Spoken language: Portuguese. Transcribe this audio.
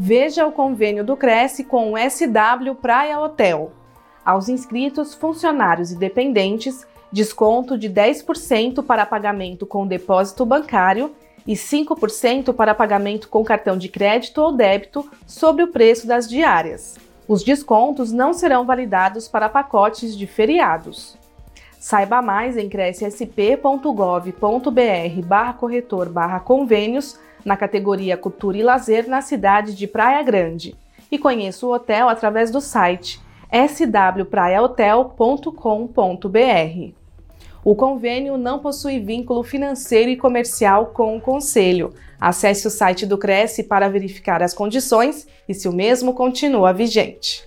Veja o convênio do Cresce com o SW Praia Hotel. Aos inscritos, funcionários e dependentes, desconto de 10% para pagamento com depósito bancário e 5% para pagamento com cartão de crédito ou débito sobre o preço das diárias. Os descontos não serão validados para pacotes de feriados. Saiba mais em crescsp.gov.br barra corretor barra convênios na categoria Cultura e Lazer na cidade de Praia Grande e conheça o hotel através do site swpraiahotel.com.br. O convênio não possui vínculo financeiro e comercial com o Conselho. Acesse o site do Cresce para verificar as condições e se o mesmo continua vigente.